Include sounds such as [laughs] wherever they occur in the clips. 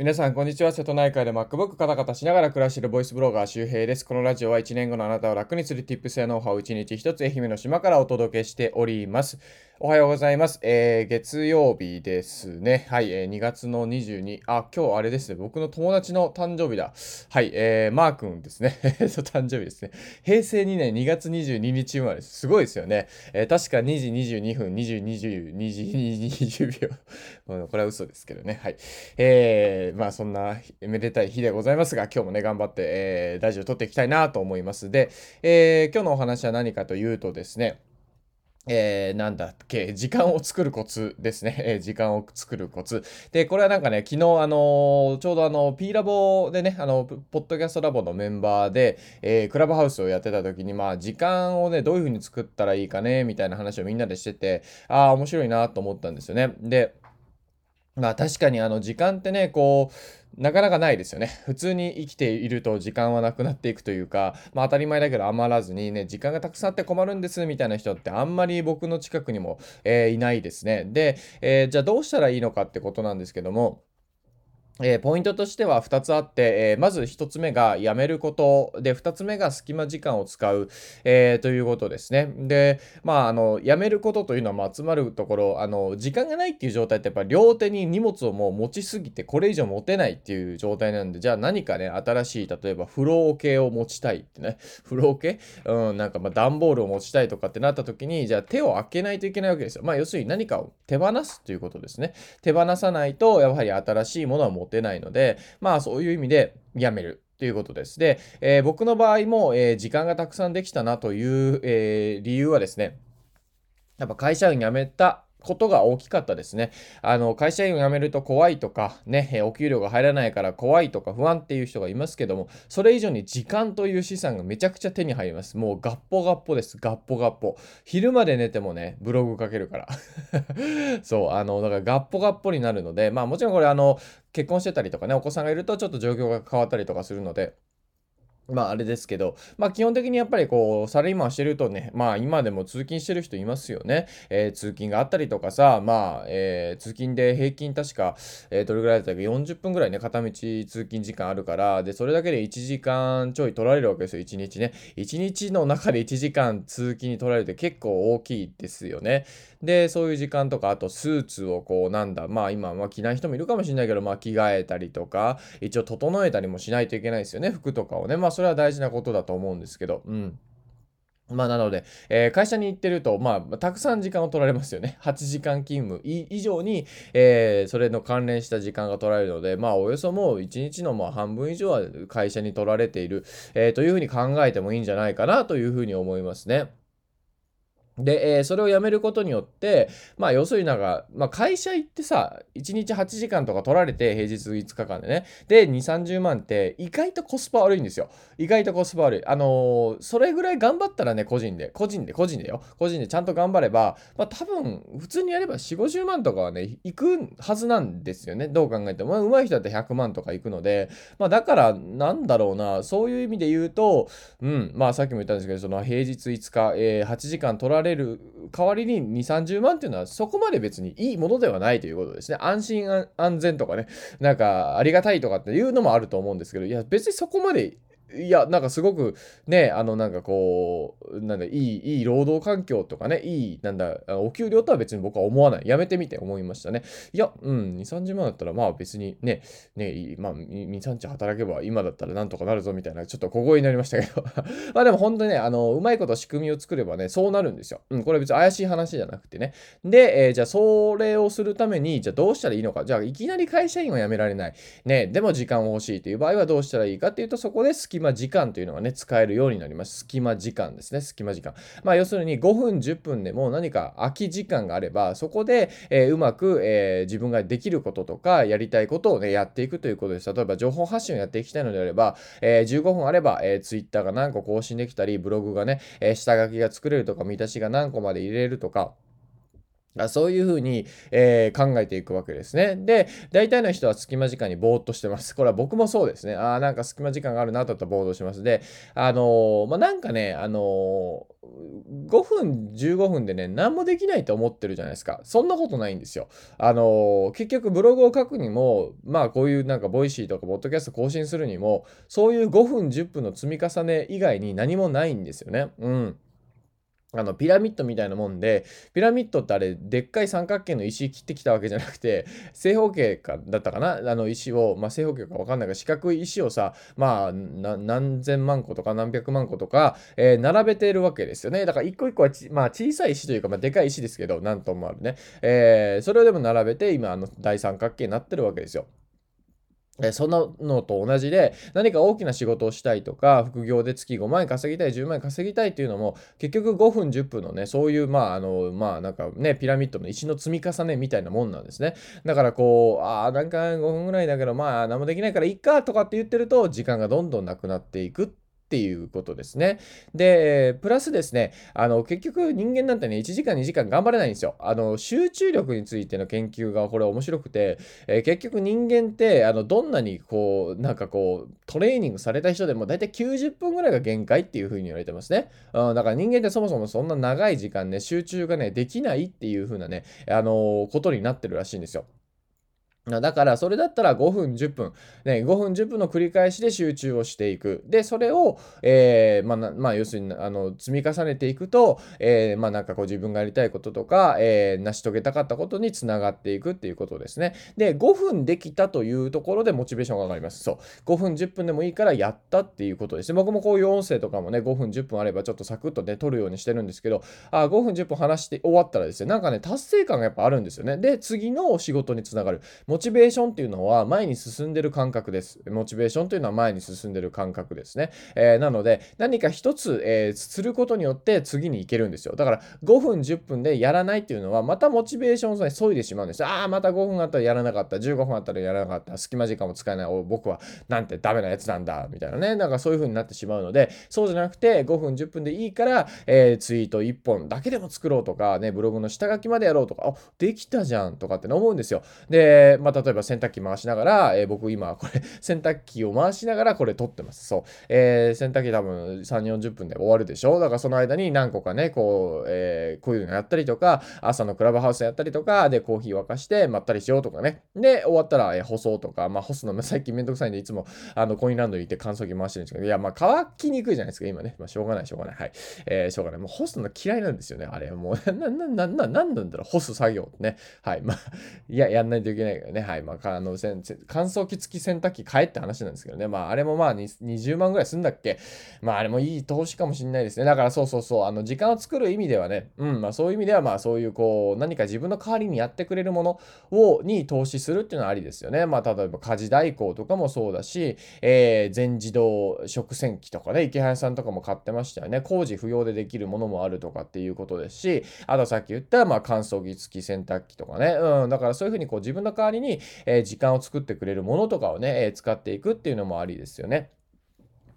皆さん、こんにちは。瀬戸内海で MacBook カタカタしながら暮らしているボイスブロガー周平です。このラジオは1年後のあなたを楽にする Tips やノウハウを1日1つ愛媛の島からお届けしております。おはようございます。えー、月曜日ですね。はい、えー、2月の22、あ、今日あれですね、僕の友達の誕生日だ。はい、えー、マー君ですね。[laughs] 誕生日ですね。平成2年2月22日生まれです。すごいですよね。えー、確か2時22分、20、20、2時20秒。[laughs] これは嘘ですけどね。はい。えー、まあそんなめでたい日でございますが、今日もね、頑張って、えー、ラジオ撮っていきたいなと思います。で、えー、今日のお話は何かというとですね、えー、なんだっけ、時間を作るコツですね。[laughs] えー、時間を作るコツ。で、これはなんかね、昨日、あのー、ちょうどあの、P ラボでね、あの、ポッドキャストラボのメンバーで、えー、クラブハウスをやってた時に、まあ、時間をね、どういう風に作ったらいいかね、みたいな話をみんなでしてて、ああ、面白いなと思ったんですよね。で、まあ確かにあの時間ってね、こう、なかなかないですよね。普通に生きていると時間はなくなっていくというか、まあ当たり前だけど余らずにね、時間がたくさんあって困るんですみたいな人ってあんまり僕の近くにも、えー、いないですね。で、えー、じゃあどうしたらいいのかってことなんですけども、えー、ポイントとしては2つあって、えー、まず1つ目がやめることで、2つ目が隙間時間を使う、えー、ということですね。で、まあ、あの、やめることというのは、ま、集まるところ、あの、時間がないっていう状態って、やっぱり両手に荷物をもう持ちすぎて、これ以上持てないっていう状態なんで、じゃあ何かね、新しい、例えば、風呂桶を持ちたいってね、風呂桶？うん、なんか、まあ、段ボールを持ちたいとかってなった時に、じゃあ手を開けないといけないわけですよ。まあ、要するに何かを手放すということですね。手放さないと、やはり新しいものは持て出ないので、まあそういう意味でやめる。ということです。で、えー、僕の場合も、えー、時間がたくさんできたなという、えー、理由はですね、やっぱ会社員辞めたことが大きかったですね。あの、会社員を辞めると怖いとか、ね、お給料が入らないから怖いとか不安っていう人がいますけども、それ以上に時間という資産がめちゃくちゃ手に入ります。もうガッポガッポです。ガッポガッポ。昼まで寝てもね、ブログ書けるから。[laughs] そう、あの、だからガッポガッポになるので、まあもちろんこれあの、結婚してたりとかね、お子さんがいるとちょっと状況が変わったりとかするので、まああれですけど、まあ基本的にやっぱりこう、サラリーマンしてるとね、まあ今でも通勤してる人いますよね。えー、通勤があったりとかさ、まあ、えー、通勤で平均確か、えー、どれぐらいだったっけ、40分ぐらいね、片道通勤時間あるから、で、それだけで1時間ちょい取られるわけですよ、1日ね。1日の中で1時間通勤に取られて結構大きいですよね。で、そういう時間とか、あとスーツをこう、なんだ、まあ今、まあ着ない人もいるかもしれないけど、まあ着替えたりとか、一応整えたりもしないといけないですよね、服とかをね。まあそれは大事なことだと思うんですけど、うん。まあ、なので、えー、会社に行ってると、まあ、たくさん時間を取られますよね。[laughs] 8時間勤務以上に、えー、それの関連した時間が取られるので、まあ、およそもう1日のまあ半分以上は会社に取られている、えー、というふうに考えてもいいんじゃないかなというふうに思いますね。で、えー、それをやめることによって、まあ、要するになんか、まあ、会社行ってさ、1日8時間とか取られて、平日5日間でね。で、2、30万って、意外とコスパ悪いんですよ。意外とコスパ悪い。あのー、それぐらい頑張ったらね、個人で、個人で、個人でよ。個人でちゃんと頑張れば、まあ、多分、普通にやれば4、50万とかはね、行くはずなんですよね。どう考えても。まあ、上手い人だって100万とか行くので、まあ、だから、なんだろうな、そういう意味で言うと、うん、まあ、さっきも言ったんですけど、その平日5日、えー、8時間取られれる代わりに2、30万っていうのはそこまで別にいいものではないということですね。安心安全とかね、なんかありがたいとかっていうのもあると思うんですけど、いや別にそこまでいや、なんかすごくね、あのなんかこう、なんだ、いい、いい労働環境とかね、いい、なんだ、お給料とは別に僕は思わない。やめてみて思いましたね。いや、うん、2、30万だったらまあ別にね、ね、まあ2、3日働けば今だったらなんとかなるぞみたいな、ちょっと小声になりましたけど。[laughs] まあでも本当にね、あの、うまいこと仕組みを作ればね、そうなるんですよ。うん、これ別に怪しい話じゃなくてね。で、えー、じゃあそれをするために、じゃあどうしたらいいのか。じゃあいきなり会社員は辞められない。ね、でも時間を欲しいという場合はどうしたらいいかっていうと、そこで隙間時間というのがね、使えるようになります。隙間時間ですね。隙間時間。まあ、要するに5分、10分でも何か空き時間があれば、そこで、えー、うまく、えー、自分ができることとか、やりたいことをね、やっていくということです。例えば、情報発信をやっていきたいのであれば、えー、15分あれば、えー、Twitter が何個更新できたり、ブログがね、え下書きが作れるとか、見出しが何個まで入れるとか、そういうふうに、えー、考えていくわけですね。で、大体の人は隙間時間にぼーっとしてます。これは僕もそうですね。ああ、なんか隙間時間があるなとったらぼーっとします。で、あのー、まあ、なんかね、あのー、5分、15分でね、何もできないと思ってるじゃないですか。そんなことないんですよ。あの結局ブログを書くにも、まあこういうなんか Voicy とかポッドキャスト更新するにも、そういう5分、10分の積み重ね以外に何もないんですよね。うん。あの、ピラミッドみたいなもんで、ピラミッドってあれ、でっかい三角形の石切ってきたわけじゃなくて、[laughs] 正方形か、だったかな？あの石を、まあ、正方形かわかんないけど、四角い石をさ、まあ、何千万個とか何百万個とか、えー、並べてるわけですよね。だから一個一個はまあ、小さい石というか、まあ、でかい石ですけど、何トンもあるね。えー、それをでも並べて、今、あの、大三角形になってるわけですよ。えそんなのと同じで何か大きな仕事をしたいとか副業で月5万円稼ぎたい10万円稼ぎたいっていうのも結局5分10分のねそういうまああのまあなんかねピラミッドの石の積み重ねみたいなもんなんですね。だからこうああなんか5分ぐらいだけどまあ何もできないからいっかとかって言ってると時間がどんどんなくなっていくっていうことですね。で、プラスですね、あの、結局人間なんてね、1時間2時間頑張れないんですよ。あの、集中力についての研究がこれ面白くて、えー、結局人間って、あの、どんなにこう、なんかこう、トレーニングされた人でも大体90分ぐらいが限界っていう風に言われてますね。うん、だから人間ってそもそもそんな長い時間ね、集中がね、できないっていう風なね、あのー、ことになってるらしいんですよ。だから、それだったら5分、10分、ね、5分、10分の繰り返しで集中をしていく。で、それを、えー、まあ、まあ、要するに、あの、積み重ねていくと、えー、まあ、なんかこう自分がやりたいこととか、えー、成し遂げたかったことにつながっていくっていうことですね。で、5分できたというところでモチベーションが上がります。そう。5分、10分でもいいからやったっていうことですね。僕もこういう音声とかもね、5分、10分あればちょっとサクッとね、撮るようにしてるんですけど、あ、5分、10分話して終わったらですね、なんかね、達成感がやっぱあるんですよね。で、次の仕事につながる。モチベーションっていうのは前に進んでる感覚です。モチベーションというのは前に進んでる感覚ですね。えー、なので、何か一つ、えー、することによって次に行けるんですよ。だから5分、10分でやらないっていうのは、またモチベーションを、削いでしまうんです。ああ、また5分あったらやらなかった。15分あったらやらなかった。隙間時間も使えない。お僕はなんてダメなやつなんだ。みたいなね。なんかそういう風になってしまうので、そうじゃなくて5分、10分でいいから、えー、ツイート1本だけでも作ろうとか、ね、ブログの下書きまでやろうとか、あ、できたじゃんとかって思うんですよ。で、まあ、例えば洗濯機回しながら、えー、僕今これ [laughs] 洗濯機を回しながらこれ撮ってます。そう。えー、洗濯機多分3、40分で終わるでしょだからその間に何個かね、こう、えー、こういうのやったりとか、朝のクラブハウスやったりとか、で、コーヒー沸かしてまったりしようとかね。で、終わったら、えー、干そうとか、まあ干すの [laughs] 最近めんどくさいんでいつもあのコインランドリー行って乾燥機回してるんですけど、いや、まあ乾きにくいじゃないですか、今ね。まあしょうがない、しょうがない。はい。えー、しょうがない。もう干すの嫌いなんですよね。あれ。もう、な、な、な、な、なんなんだろう、干す作業ってね。はい。まあ、いや、やんないといけないね。はい。まあ、あの、乾燥機付き洗濯機買えって話なんですけどね。まあ、あれもまあ20万ぐらいすんだっけ？まあ、あれもいい投資かもしんないですね。だからそうそうそう、あの、時間を作る意味ではね、うん、まあそういう意味では、まあそういうこう、何か自分の代わりにやってくれるものを、に投資するっていうのはありですよね。まあ、例えば家事代行とかもそうだし、えー、全自動食洗機とかね、池原さんとかも買ってましたよね。工事不要でできるものもあるとかっていうことですし、あとさっき言った、まあ乾燥機付き洗濯機とかね、うん、だからそういうふうにこう自分の代わりに、にえ、時間を作ってくれるものとかをね、え、使っていくっていうのもありですよね。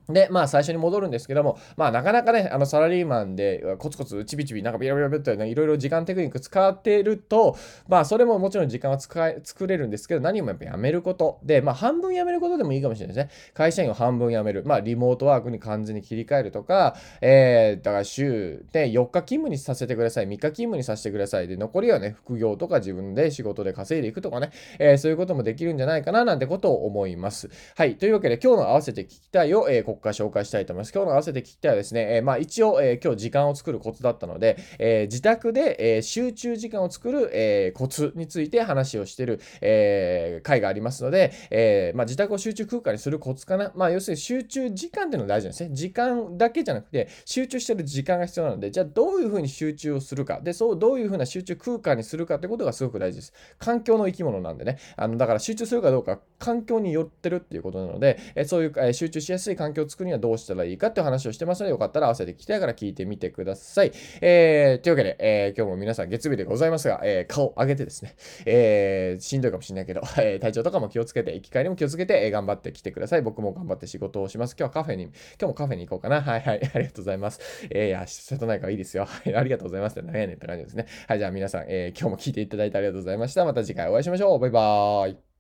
で、まあ最初に戻るんですけども、まあなかなかね、あのサラリーマンでコツコツちびちびなんかビラビラビラってね、いろいろ時間テクニック使ってると、まあそれももちろん時間は使え、作れるんですけど、何もやっぱやめること。で、まあ半分やめることでもいいかもしれないですね。会社員を半分やめる。まあリモートワークに完全に切り替えるとか、えー、だから週で4日勤務にさせてください。3日勤務にさせてください。で、残りはね、副業とか自分で仕事で稼いでいくとかね、えー、そういうこともできるんじゃないかななんてことを思います。はい。というわけで今日の合わせて聞きたいを、えー、ここから紹介したいと思います。今日の合わせて聞きたいはですね、え、まあ一応、え、今日時間を作るコツだったので、え、自宅で、え集中時間を作る、えコツについて話をしている、え回がありますので、えまあ、自宅を集中空間にするコツかな。まあ要するに集中時間っていうのが大事なんですね。時間だけじゃなくて、集中してる時間が必要なので、じゃあどういうふうに集中をするか。で、そう、どういうふうな集中空間にするかってことがすごく大事です。環境の生き物なんでね。あの、だから集中するかどうか、環境によってるっていうことなので、えそういう、え集中しやすい環境を作るにはどうしたらいいかって話をしてますので、よかったら合わせて聞きたいから聞いてみてください。えー、というわけで、えー、今日も皆さん月曜日でございますが、えー、顔上げてですね、えー、しんどいかもしれないけど、[laughs] えー、体調とかも気をつけて、生き返りも気をつけて、えー、頑張ってきてください。僕も頑張って仕事をします。今日はカフェに、今日もカフェに行こうかな。はいはい、[laughs] ありがとうございます。えー、いや、瀬戸内海いいですよ。はい、ありがとうございます。何やねんって感じですね。はい、じゃあ皆さん、えー、今日も聞いていただいてありがとうございました。また次回お会いしましょう。バイバーイ。